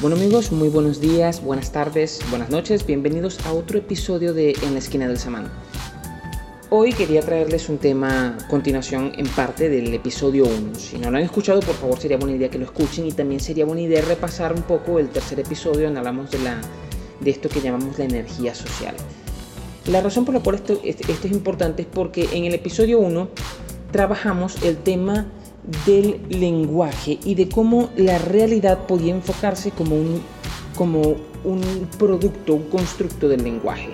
Bueno amigos, muy buenos días, buenas tardes, buenas noches, bienvenidos a otro episodio de En la esquina del samán. Hoy quería traerles un tema continuación en parte del episodio 1. Si no lo han escuchado, por favor sería buena idea que lo escuchen y también sería buena idea repasar un poco el tercer episodio donde hablamos de, la, de esto que llamamos la energía social. La razón por la cual esto, esto es importante es porque en el episodio 1 trabajamos el tema del lenguaje y de cómo la realidad podía enfocarse como un, como un producto, un constructo del lenguaje.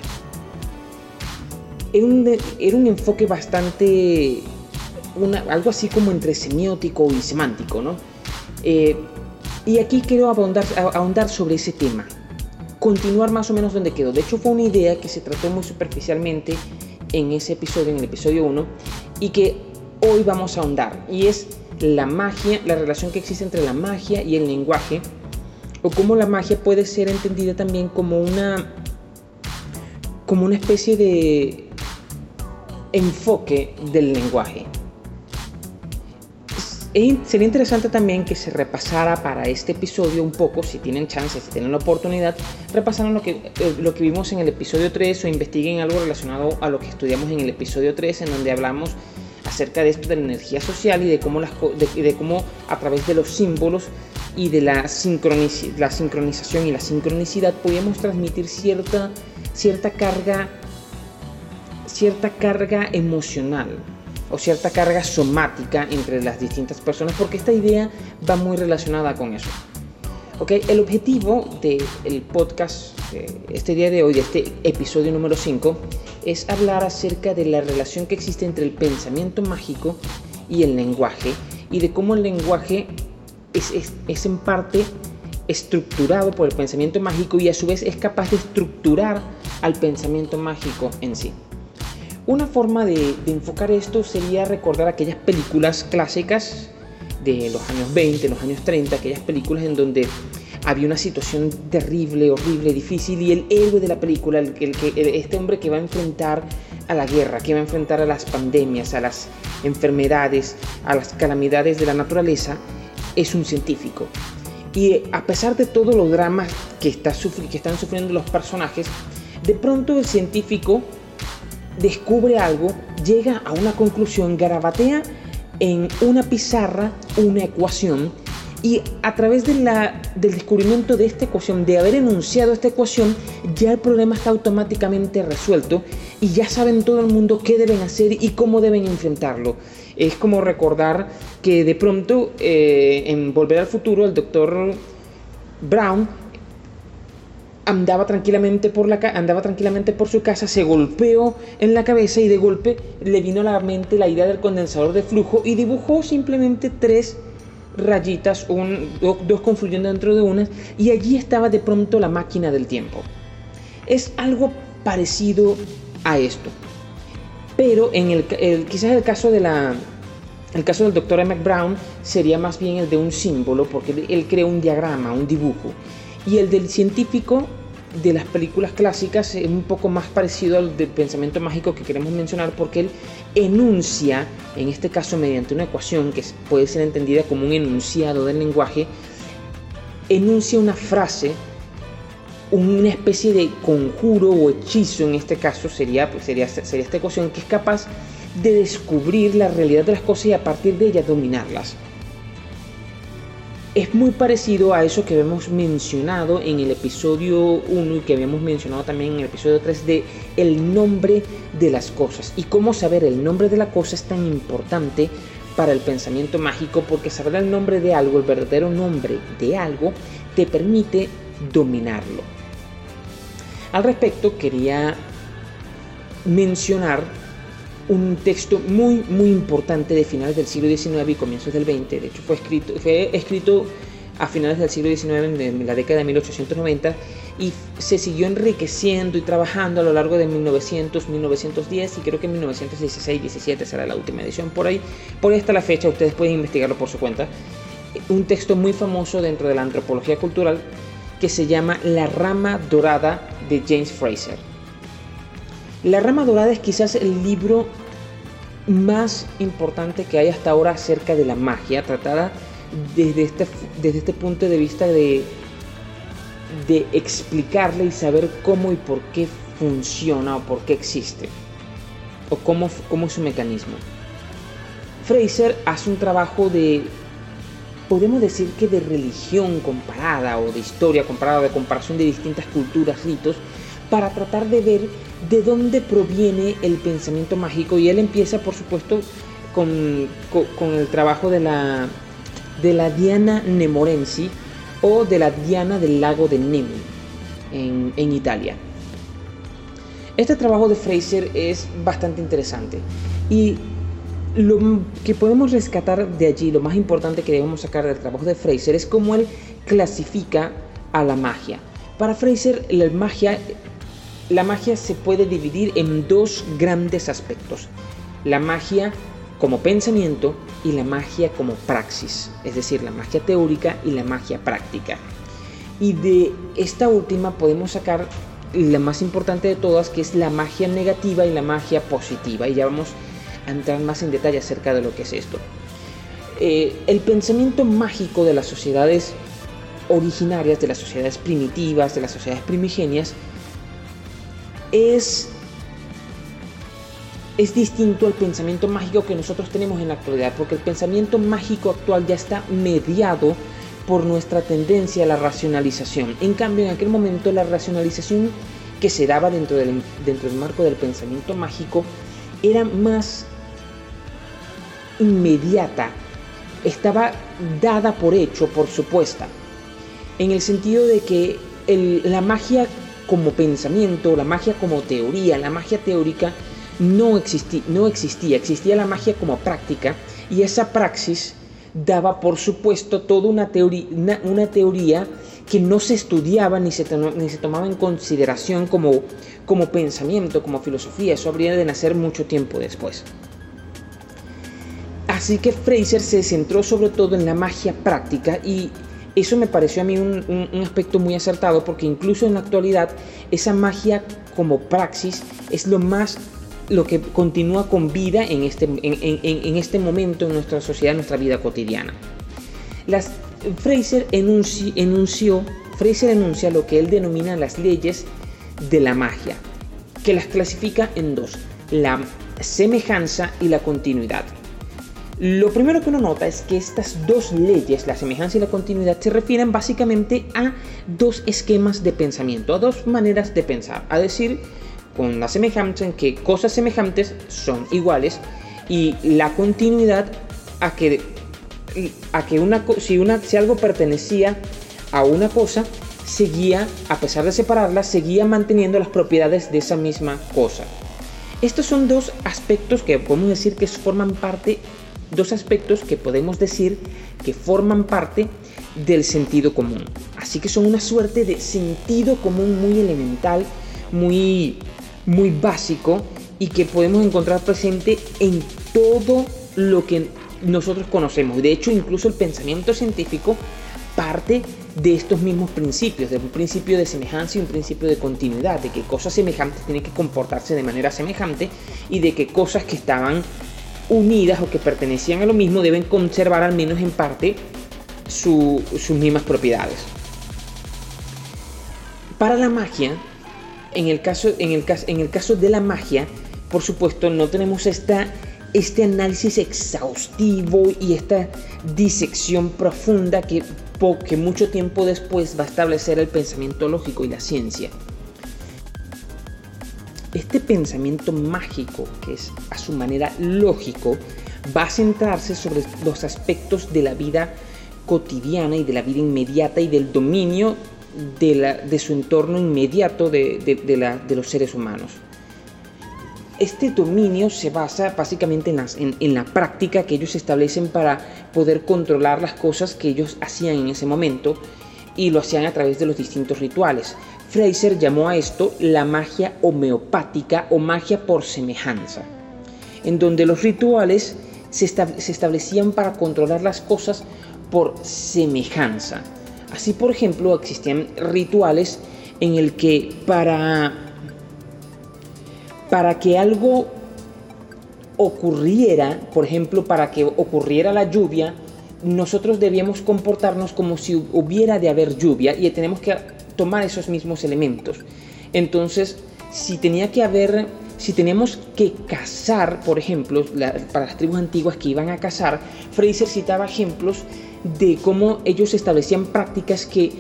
Era un, era un enfoque bastante, una, algo así como entre semiótico y semántico, ¿no? Eh, y aquí quiero ahondar, sobre ese tema, continuar más o menos donde quedó. De hecho fue una idea que se trató muy superficialmente en ese episodio, en el episodio 1, y que hoy vamos a ahondar. Y es la magia, la relación que existe entre la magia y el lenguaje, o cómo la magia puede ser entendida también como una, como una especie de enfoque del lenguaje. Sería interesante también que se repasara para este episodio un poco, si tienen chance, si tienen la oportunidad, repasaran lo que, eh, lo que vimos en el episodio 3 o investiguen algo relacionado a lo que estudiamos en el episodio 3, en donde hablamos acerca de esto de la energía social y de cómo, las, de, cómo a través de los símbolos y de la, la sincronización y la sincronicidad podíamos transmitir cierta, cierta carga cierta carga emocional o cierta carga somática entre las distintas personas porque esta idea va muy relacionada con eso. Okay, el objetivo del podcast este día de hoy, de este episodio número 5, es hablar acerca de la relación que existe entre el pensamiento mágico y el lenguaje y de cómo el lenguaje es, es, es en parte estructurado por el pensamiento mágico y a su vez es capaz de estructurar al pensamiento mágico en sí. Una forma de, de, enfocar esto sería recordar aquellas películas clásicas de los años 20, los años 30, aquellas películas en donde había una situación terrible, horrible, difícil y el héroe de la película, el, este hombre que va a enfrentar a la guerra, que va a enfrentar a las pandemias, a las enfermedades, a las calamidades de la naturaleza, es un científico. Y a pesar de todos los dramas que, está que están sufriendo los personajes, de pronto el científico descubre algo, llega a una conclusión, garabatea en una pizarra una ecuación y a través de la, del descubrimiento de esta ecuación, de haber enunciado esta ecuación, ya el problema está automáticamente resuelto y ya saben todo el mundo qué deben hacer y cómo deben enfrentarlo. Es como recordar que de pronto eh, en Volver al Futuro el doctor Brown andaba tranquilamente por la andaba tranquilamente por su casa, se golpeó en la cabeza y de golpe le vino a la mente la idea del condensador de flujo y dibujó simplemente tres rayitas, un, dos confluyendo dentro de una y allí estaba de pronto la máquina del tiempo. Es algo parecido a esto. Pero quizás el caso de caso del doctor Emmett Brown sería más bien el de un símbolo, porque él crea un diagrama, un dibujo. Y el del científico de las películas clásicas es un poco más parecido al del pensamiento mágico que queremos mencionar, porque él enuncia, en este caso mediante una ecuación que puede ser entendida como un enunciado del lenguaje, enuncia una frase, una especie de conjuro o hechizo, en este caso sería, pues, sería, sería esta ecuación, que es capaz de descubrir la realidad de las cosas y a partir de ella dominarlas es muy parecido a eso que habíamos mencionado en el episodio 1 y que habíamos mencionado también en el episodio 3 de el nombre de las cosas y cómo saber el nombre de la cosa es tan importante para el pensamiento mágico porque saber el nombre de algo, el verdadero nombre de algo, te permite dominarlo. Al respecto quería mencionar un texto muy, muy importante de finales del siglo XIX y comienzos del XX. De hecho, fue escrito, fue escrito a finales del siglo XIX, en la década de 1890, y se siguió enriqueciendo y trabajando a lo largo de 1900, 1910 y creo que 1916, 17 será la última edición. Por ahí, por ahí está la fecha, ustedes pueden investigarlo por su cuenta. Un texto muy famoso dentro de la antropología cultural que se llama La rama dorada de James Fraser. La rama dorada es quizás el libro más importante que hay hasta ahora acerca de la magia, tratada desde este, desde este punto de vista de de explicarle y saber cómo y por qué funciona o por qué existe, o cómo, cómo es su mecanismo. Fraser hace un trabajo de, podemos decir que de religión comparada o de historia comparada, de comparación de distintas culturas, ritos, para tratar de ver de dónde proviene el pensamiento mágico. Y él empieza, por supuesto, con, con, el trabajo de la, de la Diana Nemorensi o de la Diana del lago de Nemi en, en Italia. Este trabajo de Fraser es bastante interesante y lo que podemos rescatar de allí, lo más importante que debemos sacar del trabajo de Fraser es cómo él clasifica a la magia. Para Fraser, la magia, la magia se puede dividir en dos grandes aspectos. La magia como pensamiento y la magia como praxis, es decir, la magia teórica y la magia práctica. Y de esta última podemos sacar la más importante de todas, que es la magia negativa y la magia positiva. Y ya vamos entrar más en detalle acerca de lo que es esto. Eh, el pensamiento mágico de las sociedades originarias, de las sociedades primitivas, de las sociedades primigenias, es, es distinto al pensamiento mágico que nosotros tenemos en la actualidad, porque el pensamiento mágico actual ya está mediado por nuestra tendencia a la racionalización. En cambio, en aquel momento la racionalización que se daba dentro del, dentro del marco del pensamiento mágico era más inmediata, estaba dada por hecho, por supuesta, en el sentido de que la magia como pensamiento, la magia como teoría, la magia teórica no, no existía, existía la magia como práctica y esa praxis daba por supuesto toda una, teoría, una, teoría que no se estudiaba ni se, ni se tomaba en consideración como, como pensamiento, como filosofía, eso habría de nacer mucho tiempo después. Así que Fraser se centró sobre todo en la magia práctica y eso me pareció a mí un, aspecto muy acertado porque incluso en la actualidad esa magia como praxis es lo más lo que continúa con vida en este, en, este momento en nuestra sociedad, en nuestra vida cotidiana. Las, Fraser enunció, Fraser enuncia lo que él denomina las leyes de la magia, que las clasifica en dos, la semejanza y la continuidad. Lo primero que uno nota es que estas dos leyes, la semejanza y la continuidad, se refieren básicamente a dos esquemas de pensamiento, a dos maneras de pensar. A decir, con la semejanza en que cosas semejantes son iguales y la continuidad a que, a que una, si, una, si algo pertenecía a una cosa, seguía, a pesar de separarla, seguía manteniendo las propiedades de esa misma cosa. Estos son dos aspectos que podemos decir que forman parte dos aspectos que podemos decir que forman parte del sentido común. Así que son una suerte de sentido común muy elemental, muy, muy básico y que podemos encontrar presente en todo lo que nosotros conocemos. De hecho, incluso el pensamiento científico parte de estos mismos principios, de un principio de semejanza y un principio de continuidad, de que cosas semejantes tienen que comportarse de manera semejante y de que cosas que estaban unidas o que pertenecían a lo mismo deben conservar al menos en parte sus mismas propiedades. Para la magia, en el caso, en el, en el caso de la magia, por supuesto, no tenemos esta, este análisis exhaustivo y esta disección profunda que, que mucho tiempo después va a establecer el pensamiento lógico y la ciencia este pensamiento mágico, que es a su manera lógico, va a centrarse sobre los aspectos de la vida cotidiana y de la vida inmediata y del dominio de, su entorno inmediato de, los seres humanos. Este dominio se basa básicamente en, la práctica que ellos establecen para poder controlar las cosas que ellos hacían en ese momento y lo hacían a través de los distintos rituales. Fraser llamó a esto la magia homeopática o magia por semejanza, en donde los rituales se, establecían para controlar las cosas por semejanza. Así, por ejemplo, existían rituales en el que para, para que algo ocurriera, por ejemplo, para que ocurriera la lluvia, nosotros debíamos comportarnos como si hubiera de haber lluvia y tenemos que tomar esos mismos elementos. Entonces, si tenía que haber, si teníamos que cazar, por ejemplo, para las tribus antiguas que iban a cazar, Fraser citaba ejemplos de cómo ellos establecían prácticas que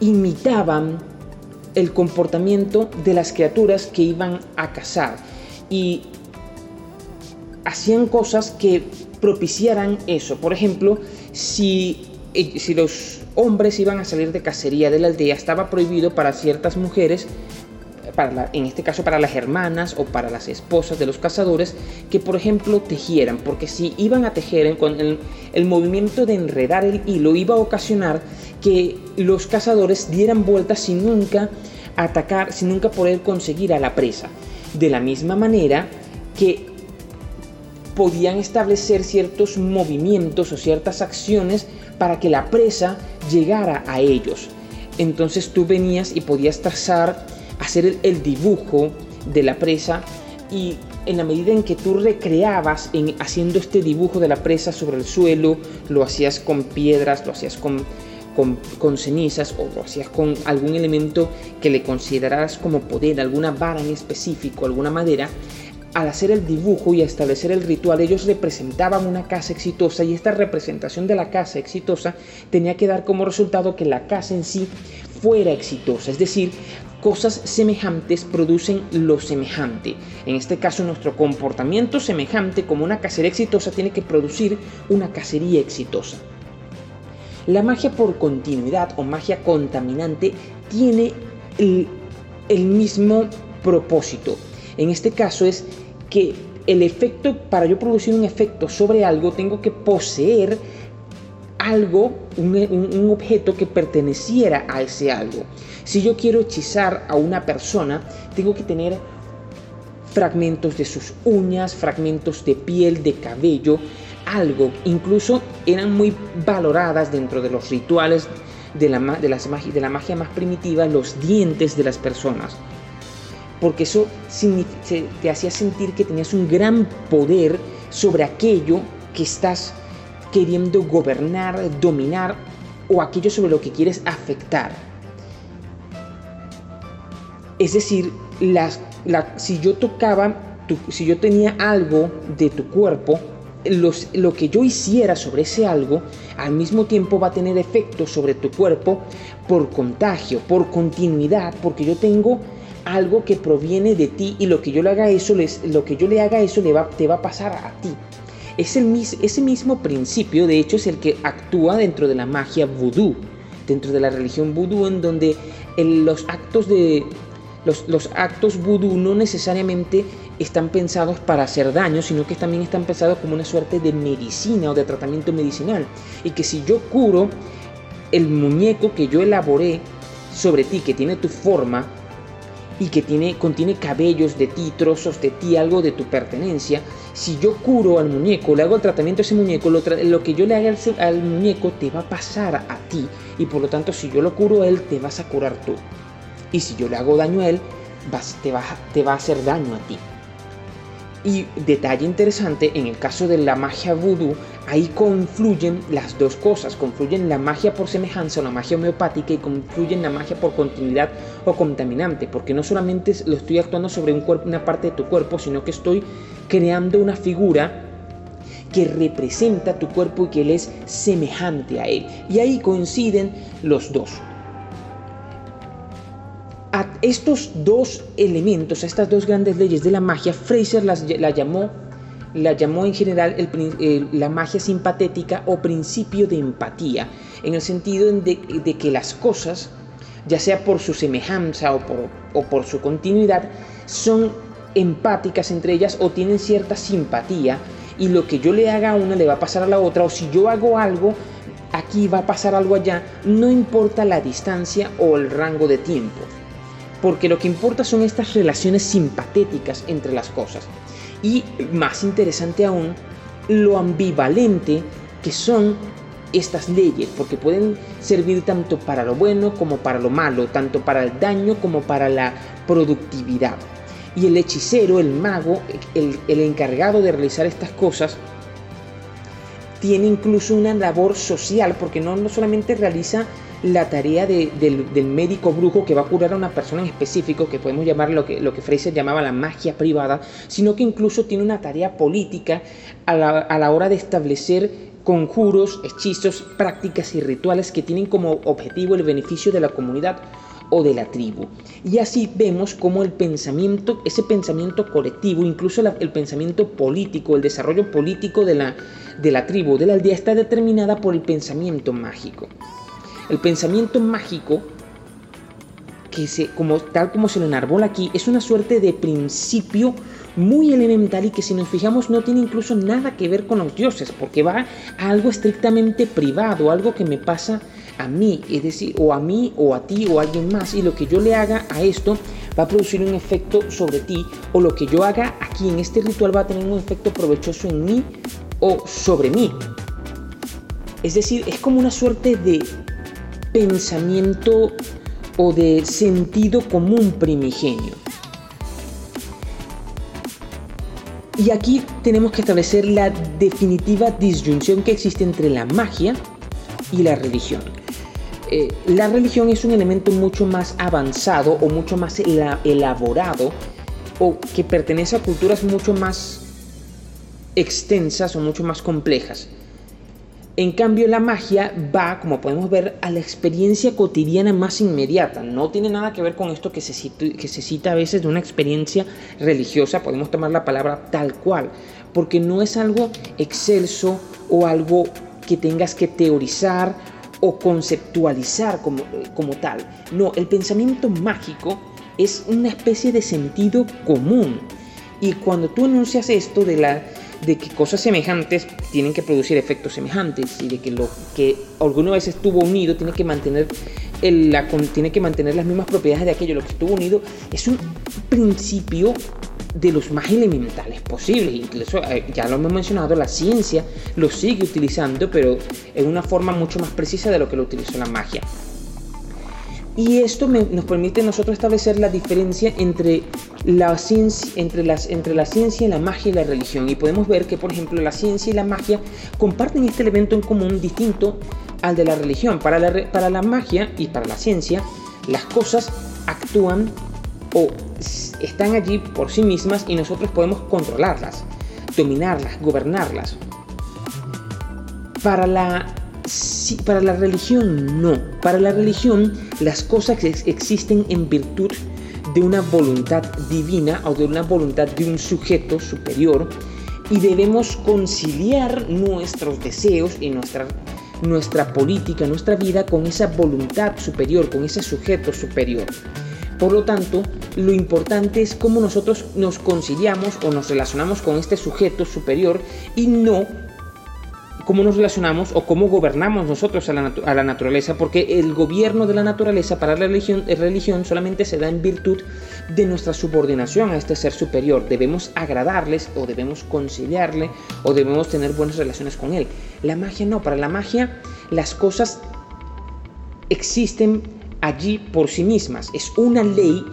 imitaban el comportamiento de las criaturas que iban a cazar y hacían cosas que propiciaran eso. Por ejemplo, si, si los hombres iban a salir de cacería de la aldea, estaba prohibido para ciertas mujeres para en este caso para las hermanas o para las esposas de los cazadores, que por ejemplo tejieran, porque si iban a tejer, con el, el movimiento de enredar el hilo iba a ocasionar que los cazadores dieran vueltas sin nunca atacar, sin nunca poder conseguir a la presa. De la misma manera que podían establecer ciertos movimientos o ciertas acciones para que la presa llegara a ellos. Entonces tú venías y podías trazar hacer el, dibujo de la presa y en la medida en que tú recreabas en haciendo este dibujo de la presa sobre el suelo, lo hacías con piedras, lo hacías con, con, con, cenizas o lo hacías con algún elemento que le consideraras como poder, alguna vara en específico, alguna madera, al hacer el dibujo y establecer el ritual, ellos representaban una casa exitosa y esta representación de la casa exitosa tenía que dar como resultado que la casa en sí fuera exitosa. Es decir, cosas semejantes producen lo semejante. En este caso, nuestro comportamiento semejante como una cacería exitosa tiene que producir una cacería exitosa. La magia por continuidad o magia contaminante tiene el, el mismo propósito. En este caso es que el efecto, para yo producir un efecto sobre algo, tengo que poseer algo, un, objeto que perteneciera a ese algo. Si yo quiero hechizar a una persona, tengo que tener fragmentos de sus uñas, fragmentos de piel, de cabello, algo. Incluso eran muy valoradas dentro de los rituales de la, de la magia más primitiva, los dientes de las personas. Porque eso te hacía sentir que tenías un gran poder sobre aquello que estás queriendo gobernar, dominar o aquello sobre lo que quieres afectar. Es decir, si yo tocaba, si yo tenía algo de tu cuerpo, lo que yo hiciera sobre ese algo, al mismo tiempo va a tener efecto sobre tu cuerpo por contagio, por continuidad, porque yo tengo algo que proviene de ti y lo que yo le haga eso, les, lo que yo le haga eso le va, te va a pasar a ti. Es el, ese mismo principio, de hecho, es el que actúa dentro de la magia vudú, dentro de la religión vudú, en donde los actos de los, los, actos vudú no necesariamente están pensados para hacer daño, sino que también están pensados como una suerte de medicina o de tratamiento medicinal. Y que si yo curo el muñeco que yo elaboré sobre ti, que tiene tu forma, y que tiene, contiene cabellos de ti, trozos de ti, algo de tu pertenencia, si yo curo al muñeco, le hago el tratamiento a ese muñeco, lo, que yo le haga al, muñeco te va a pasar a ti. Y por lo tanto, si yo lo curo a él, te vas a curar tú. Y si yo le hago daño a él, te, va, te va a hacer daño a ti. Y detalle interesante, en el caso de la magia voodoo, ahí confluyen las dos cosas, confluyen la magia por semejanza o la magia homeopática y confluyen la magia por continuidad o contaminante, porque no solamente lo estoy actuando sobre un una parte de tu cuerpo, sino que estoy creando una figura que representa tu cuerpo y que él es semejante a él. Y ahí coinciden los dos a estos dos elementos, a estas dos grandes leyes de la magia, Fraser las, la, llamó, la llamó en general la magia simpatética o principio de empatía, en el sentido de, que las cosas, ya sea por su semejanza o por, o por su continuidad, son empáticas entre ellas o tienen cierta simpatía y lo que yo le haga a una le va a pasar a la otra o si yo hago algo aquí va a pasar algo allá, no importa la distancia o el rango de tiempo porque lo que importa son estas relaciones simpatéticas entre las cosas. Y más interesante aún, lo ambivalente que son estas leyes, porque pueden servir tanto para lo bueno como para lo malo, tanto para el daño como para la productividad. Y el hechicero, el mago, el, encargado de realizar estas cosas, tiene incluso una labor social, porque no, no solamente realiza la tarea del, médico brujo que va a curar a una persona en específico, que podemos llamar lo que, lo Fraser llamaba la magia privada, sino que incluso tiene una tarea política a la, hora de establecer conjuros, hechizos, prácticas y rituales que tienen como objetivo el beneficio de la comunidad o de la tribu. Y así vemos cómo el pensamiento, ese pensamiento colectivo, incluso el pensamiento político, el desarrollo político de la tribu, de la aldea, está determinada por el pensamiento mágico. El pensamiento mágico, que se, como, tal como se lo enarbola aquí, es una suerte de principio muy elemental y que si nos fijamos no tiene incluso nada que ver con los dioses, porque va a algo estrictamente privado, algo que me pasa a mí, es decir, o a mí, o a ti, o a alguien más, y lo que yo le haga a esto va a producir un efecto sobre ti, o lo que yo haga aquí en este ritual va a tener un efecto provechoso en mí o sobre mí. Es decir, es como una suerte de pensamiento o de sentido común primigenio. Y aquí tenemos que establecer la definitiva disyunción que existe entre la magia y la religión. Eh, la religión es un elemento mucho más avanzado o mucho más elaborado o que pertenece a culturas mucho más extensas o mucho más complejas. En cambio, la magia va, como podemos ver, a la experiencia cotidiana más inmediata. No tiene nada que ver con esto que se, que se cita a veces de una experiencia religiosa, podemos tomar la palabra tal cual, porque no es algo excelso o algo que tengas que teorizar o conceptualizar como, como tal. No, el pensamiento mágico es una especie de sentido común. Y cuando tú anuncias esto de, la, de que cosas semejantes tienen que producir efectos semejantes y de que lo que alguna vez estuvo unido tiene que mantener el, la, tiene que mantener las mismas propiedades de aquello lo que estuvo unido es un principio de los más elementales posibles. Incluso, eh, ya lo hemos mencionado, la ciencia lo sigue utilizando, pero en una forma mucho más precisa de lo que lo utilizó la magia. Y esto nos permite nosotros establecer la diferencia entre la, ciencia, entre, las, entre la ciencia, la magia y la religión. Y podemos ver que, por ejemplo, la ciencia y la magia comparten este elemento en común distinto al de la religión. Para la, para la magia y para la ciencia, las cosas actúan o están allí por sí mismas y nosotros podemos controlarlas, dominarlas, gobernarlas. Para la, para la religión no. Para la religión las cosas existen en virtud de una voluntad divina o de una voluntad de un sujeto superior y debemos conciliar nuestros deseos y nuestra, nuestra política, nuestra vida con esa voluntad superior, con ese sujeto superior. Por lo tanto, lo importante es cómo nosotros nos conciliamos o nos relacionamos con este sujeto superior y no cómo nos relacionamos o cómo gobernamos nosotros a la, naturaleza, porque el gobierno de la naturaleza para la religión, eh, religión solamente se da en virtud de nuestra subordinación a este ser superior. Debemos agradarles o debemos conciliarle o debemos tener buenas relaciones con él. La magia no, para la magia las cosas existen allí por sí mismas. Es una ley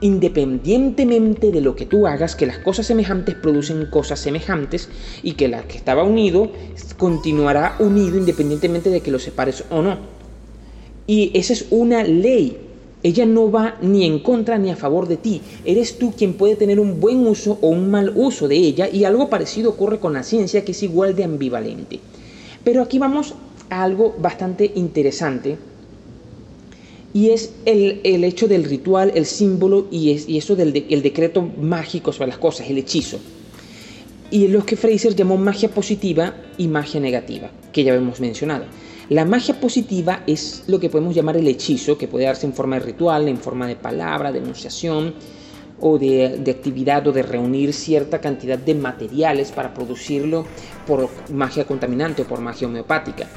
independientemente de lo que tú hagas, que las cosas semejantes producen cosas semejantes y que la que estaba unido continuará unido independientemente de que lo separes o no. Y esa es una ley. Ella no va ni en contra ni a favor de ti. Eres tú quien puede tener un buen uso o un mal uso de ella y algo parecido ocurre con la ciencia que es igual de ambivalente. Pero aquí vamos a algo bastante interesante y es el, hecho del ritual, el símbolo y, es, eso del el decreto mágico sobre las cosas, el hechizo. Y lo que Fraser llamó magia positiva y magia negativa, que ya hemos mencionado. La magia positiva es lo que podemos llamar el hechizo, que puede darse en forma de ritual, en forma de palabra, de enunciación o de, de actividad o de reunir cierta cantidad de materiales para producirlo por magia contaminante o por magia homeopática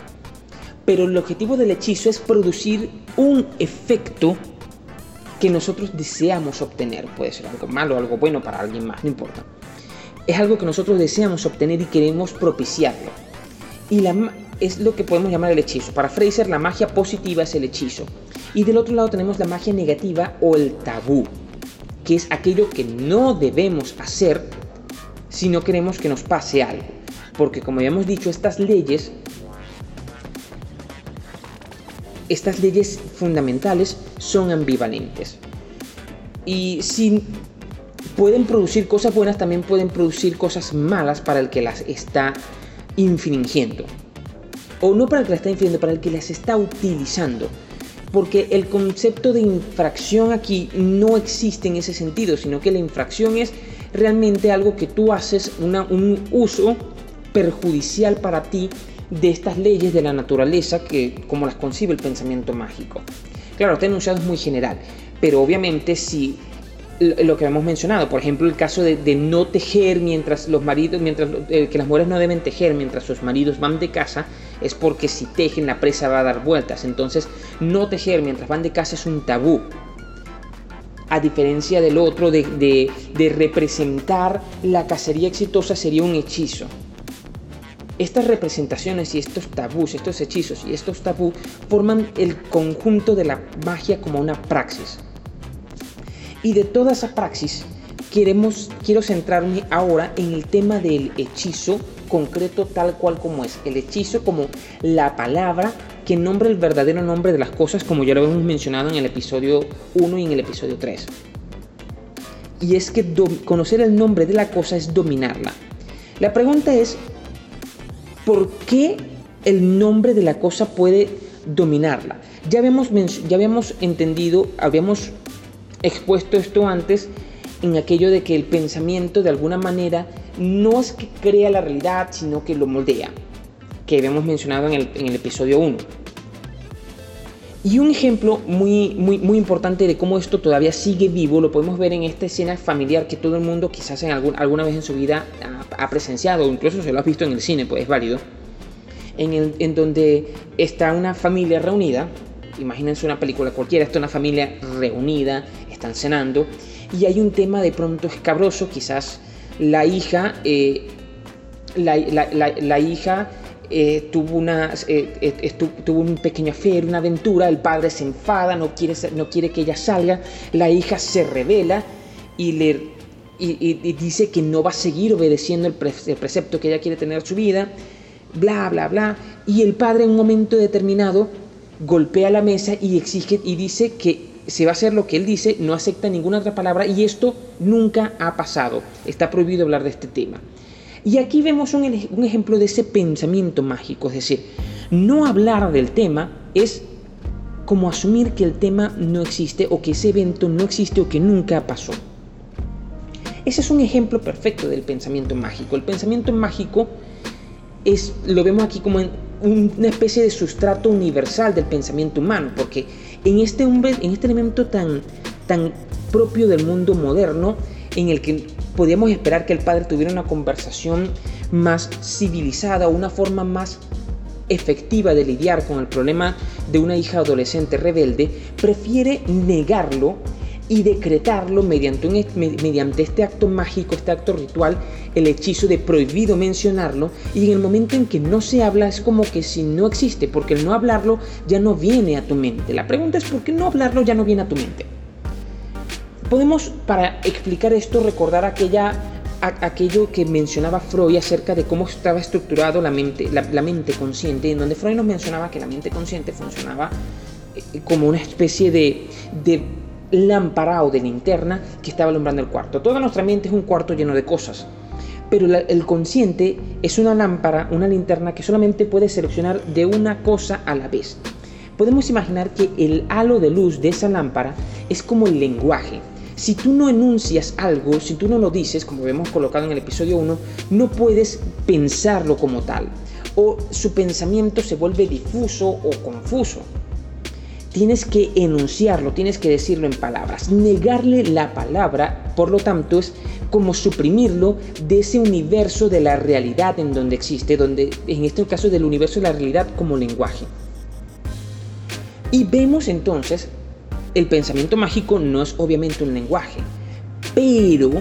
pero el objetivo del hechizo es producir un efecto que nosotros deseamos obtener. Puede ser algo malo o algo bueno para alguien más, no importa. Es algo que nosotros deseamos obtener y queremos propiciarlo. Y es lo que podemos llamar el hechizo. Para Fraser la magia positiva es el hechizo. Y del otro lado tenemos la magia negativa o el tabú, que es aquello que no debemos hacer si no queremos que nos pase algo. Porque como ya hemos dicho, estas leyes estas leyes fundamentales son ambivalentes. Y si pueden producir cosas buenas, también pueden producir cosas malas para el que las está infringiendo. O no para el que las está infringiendo, para el que las está utilizando. Porque el concepto de infracción aquí no existe en ese sentido, sino que la infracción es realmente algo que tú haces, un uso perjudicial para ti de estas leyes de la naturaleza que como las concibe el pensamiento mágico. Claro, este enunciado es muy general, pero obviamente si lo que hemos mencionado, por ejemplo, el caso de, no tejer mientras los maridos, mientras eh, que las mujeres no deben tejer mientras sus maridos van de casa, es porque si tejen la presa va a dar vueltas. Entonces, no tejer mientras van de casa es un tabú. A diferencia del otro de, de representar la cacería exitosa sería un hechizo. Estas representaciones y estos tabús, estos hechizos y estos tabú forman el conjunto de la magia como una praxis. Y de toda esa praxis, quiero centrarme ahora en el tema del hechizo concreto tal cual como es. El hechizo como la palabra que nombra el verdadero nombre de las cosas, como ya lo hemos mencionado en el episodio 1 y en el episodio 3. Y es que conocer el nombre de la cosa es dominarla. La pregunta es, ¿por qué el nombre de la cosa puede dominarla? Ya habíamos, ya habíamos entendido, habíamos expuesto esto antes en aquello de que el pensamiento de alguna manera no es que crea la realidad, sino que lo moldea, que habíamos mencionado en el, episodio 1. Y un ejemplo muy, muy, muy importante de cómo esto todavía sigue vivo lo podemos ver en esta escena familiar que todo el mundo quizás en algún, alguna vez en su vida ha, presenciado, incluso se lo ha visto en el cine, pues es válido, en, en donde está una familia reunida, imagínense una película cualquiera, está una familia reunida, están cenando, y hay un tema de pronto escabroso, quizás la hija, eh, la, hija eh, tuvo, una, eh, tuvo un pequeño una aventura, el padre se enfada, no quiere, no quiere que ella salga, la hija se revela y le y, dice que no va a seguir obedeciendo el, precepto que ella quiere tener en su vida, bla, bla, bla. Y el padre en un momento determinado golpea la mesa y exige y dice que se va a hacer lo que él dice, no acepta ninguna otra palabra y esto nunca ha pasado. Está prohibido hablar de este tema. Y aquí vemos un, ejemplo de ese pensamiento mágico, es decir, no hablar del tema es como asumir que el tema no existe o que ese evento no existe o que nunca pasó. Ese es un ejemplo perfecto del pensamiento mágico. El pensamiento mágico es, lo vemos aquí como una especie de sustrato universal del pensamiento humano, porque en este, en este elemento tan, tan propio del mundo moderno, en el que podíamos esperar que el padre tuviera una conversación más civilizada, una forma más efectiva de lidiar con el problema de una hija adolescente rebelde, prefiere negarlo y decretarlo mediante, mediante este acto mágico, este acto ritual, el hechizo de prohibido mencionarlo, y en el momento en que no se habla es como que si no existe, porque el no hablarlo ya no viene a tu mente. La pregunta es por qué no hablarlo ya no viene a tu mente. Podemos, para explicar esto, recordar aquella aquello que mencionaba Freud acerca de cómo estaba estructurado la mente, la, mente consciente, en donde Freud nos mencionaba que la mente consciente funcionaba eh, como una especie de, de lámpara o de linterna que estaba alumbrando el cuarto. Toda nuestra mente es un cuarto lleno de cosas, pero el consciente es una lámpara, una linterna que solamente puede seleccionar de una cosa a la vez. Podemos imaginar que el halo de luz de esa lámpara es como el lenguaje. Si tú no enuncias algo, si tú no lo dices, como vemos colocado en el episodio 1, no puedes pensarlo como tal. O su pensamiento se vuelve difuso o confuso tienes que enunciarlo, tienes que decirlo en palabras. Negarle la palabra, por lo tanto, es como suprimirlo de ese universo de la realidad en donde existe, donde en este caso del universo de la realidad como lenguaje. Y vemos entonces, el pensamiento mágico no es obviamente un lenguaje, pero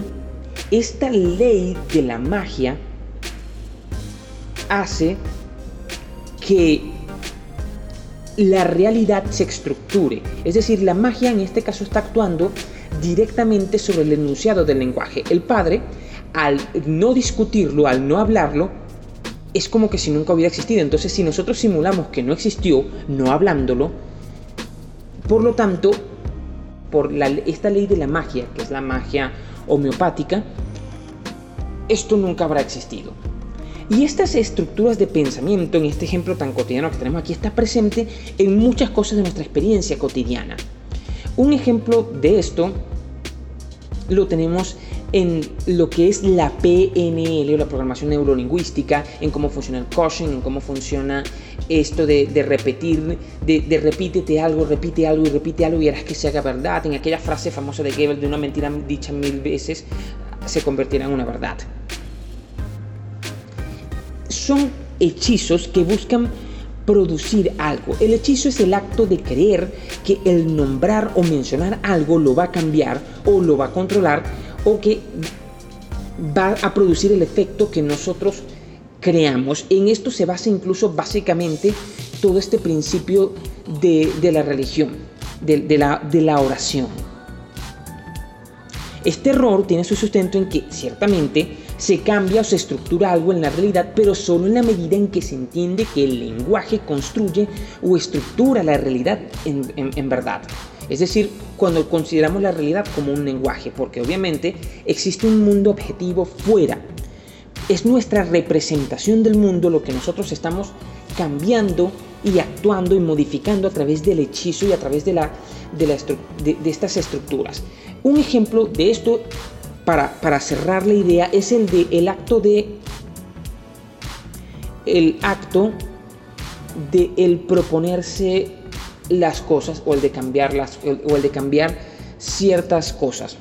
esta ley de la magia hace que la realidad se estructure. Es decir, la magia en este caso está actuando directamente sobre el enunciado del lenguaje. El padre, al no discutirlo, al no hablarlo, es como que si nunca hubiera existido. Entonces, si nosotros simulamos que no existió, no hablándolo, Por lo tanto, por esta ley de la magia, que es la magia homeopática, esto nunca habrá existido. Y estas estructuras de pensamiento, en este ejemplo tan cotidiano que tenemos aquí, está presente en muchas cosas de nuestra experiencia cotidiana. Un ejemplo de esto lo tenemos en lo que es la PNL o la programación neurolingüística, en cómo funciona el coaching, en cómo funciona esto de, repetir, de, repítete algo, repite algo y repite algo y harás que se haga verdad. En aquella frase famosa de Goebbels de una mentira dicha mil veces se convertirá en una verdad. Son hechizos que buscan producir algo. El hechizo es el acto de creer que el nombrar o mencionar algo lo va a cambiar o lo va a controlar o que va a producir el efecto que nosotros creamos. En esto se basa incluso básicamente todo este principio de, la religión, de, la, de la oración. Este error tiene su sustento en que ciertamente se cambia o se estructura algo en la realidad, pero solo en la medida en que se entiende que el lenguaje construye o estructura la realidad en verdad. Es decir, cuando consideramos la realidad como un lenguaje, porque obviamente existe un mundo objetivo fuera. Es nuestra representación del mundo lo que nosotros estamos cambiando y actuando y modificando a través del hechizo y a través de, la, de, estas estructuras. Un ejemplo de esto, para, para cerrar la idea, es el de el acto de el acto de el proponerse las cosas o el de cambiarlas o el de cambiar ciertas cosas.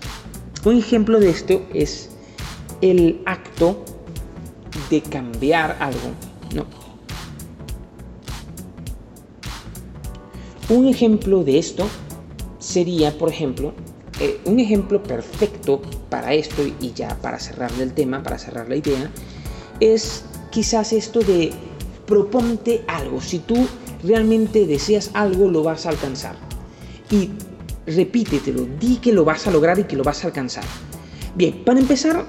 Un ejemplo de esto es el acto de cambiar algo, ¿no? Un ejemplo de esto sería, por ejemplo, eh, un ejemplo perfecto para esto y ya para cerrar el tema, para cerrar la idea, es quizás esto de proponte algo. Si tú realmente deseas algo, lo vas a alcanzar. Y repítetelo, di que lo vas a lograr y que lo vas a alcanzar. Bien, para empezar,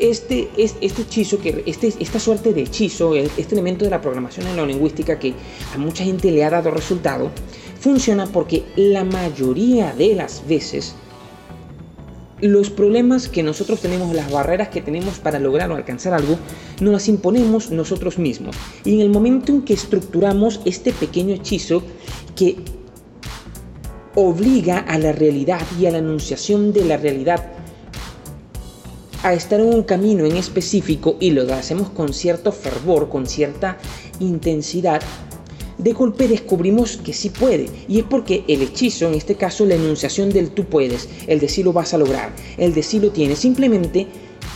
este, este hechizo, que, este, esta suerte de hechizo, este elemento de la programación en que a mucha gente le ha dado resultado, funciona porque la mayoría de las veces los problemas que nosotros tenemos, las barreras que tenemos para lograr o alcanzar algo, nos las imponemos nosotros mismos. Y en el momento en que estructuramos este pequeño hechizo que obliga a la realidad y a la anunciación de la realidad a estar en un camino en específico y lo hacemos con cierto fervor, con cierta intensidad, de golpe descubrimos que sí puede. Y es porque el hechizo, en este caso la enunciación del tú puedes, el de sí lo vas a lograr, el de sí lo tienes, simplemente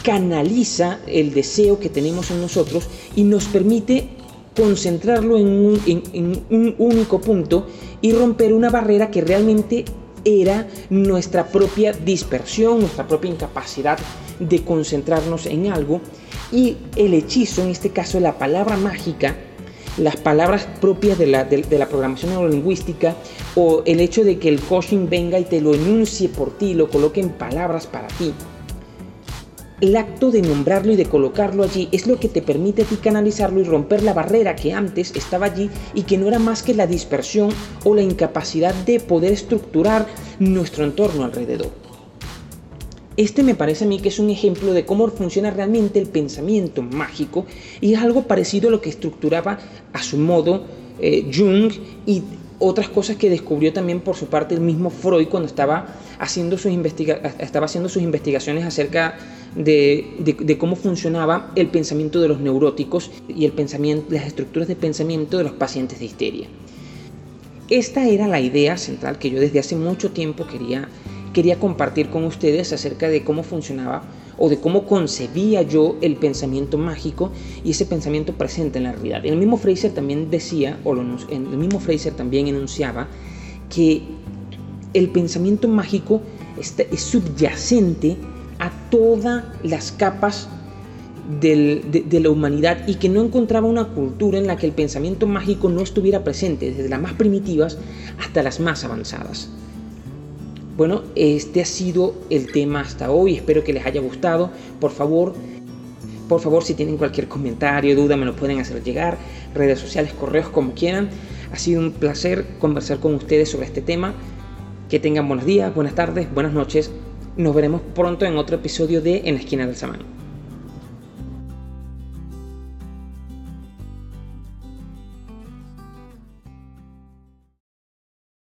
canaliza el deseo que tenemos en nosotros y nos permite concentrarlo en un, en un único punto y romper una barrera que realmente era nuestra propia dispersión, nuestra propia incapacidad de concentrarnos en algo. Y el hechizo, en este caso la palabra mágica, las palabras propias de la, de, la, programación neurolingüística o el hecho de que el coaching venga y te lo enuncie por ti, lo coloque en palabras para ti. El acto de nombrarlo y de colocarlo allí es lo que te permite a ti canalizarlo y romper la barrera que antes estaba allí y que no era más que la dispersión o la incapacidad de poder estructurar nuestro entorno alrededor. Este me parece a mí que es un ejemplo de cómo funciona realmente el pensamiento mágico y es algo parecido a lo que estructuraba a su modo eh, Jung y otras cosas que descubrió también por su parte el mismo Freud cuando estaba haciendo sus, estaba haciendo sus investigaciones acerca de, cómo funcionaba el pensamiento de los neuróticos y el pensamiento, las estructuras de pensamiento de los pacientes de histeria. Esta era la idea central que yo desde hace mucho tiempo quería quería compartir con ustedes acerca de cómo funcionaba o de cómo concebía yo el pensamiento mágico y ese pensamiento presente en la realidad. El mismo Fraser también decía, o el mismo Fraser también enunciaba, que el pensamiento mágico es subyacente a todas las capas de, de, la humanidad y que no encontraba una cultura en la que el pensamiento mágico no estuviera presente, desde las más primitivas hasta las más avanzadas. Bueno, este ha sido el tema hasta hoy. Espero que les haya gustado. Por favor, por favor, si tienen cualquier comentario, duda, me lo pueden hacer llegar. Redes sociales, correos, como quieran. Ha sido un placer conversar con ustedes sobre este tema. Que tengan buenos días, buenas tardes, buenas noches. Nos veremos pronto en otro episodio de En la esquina del Samán.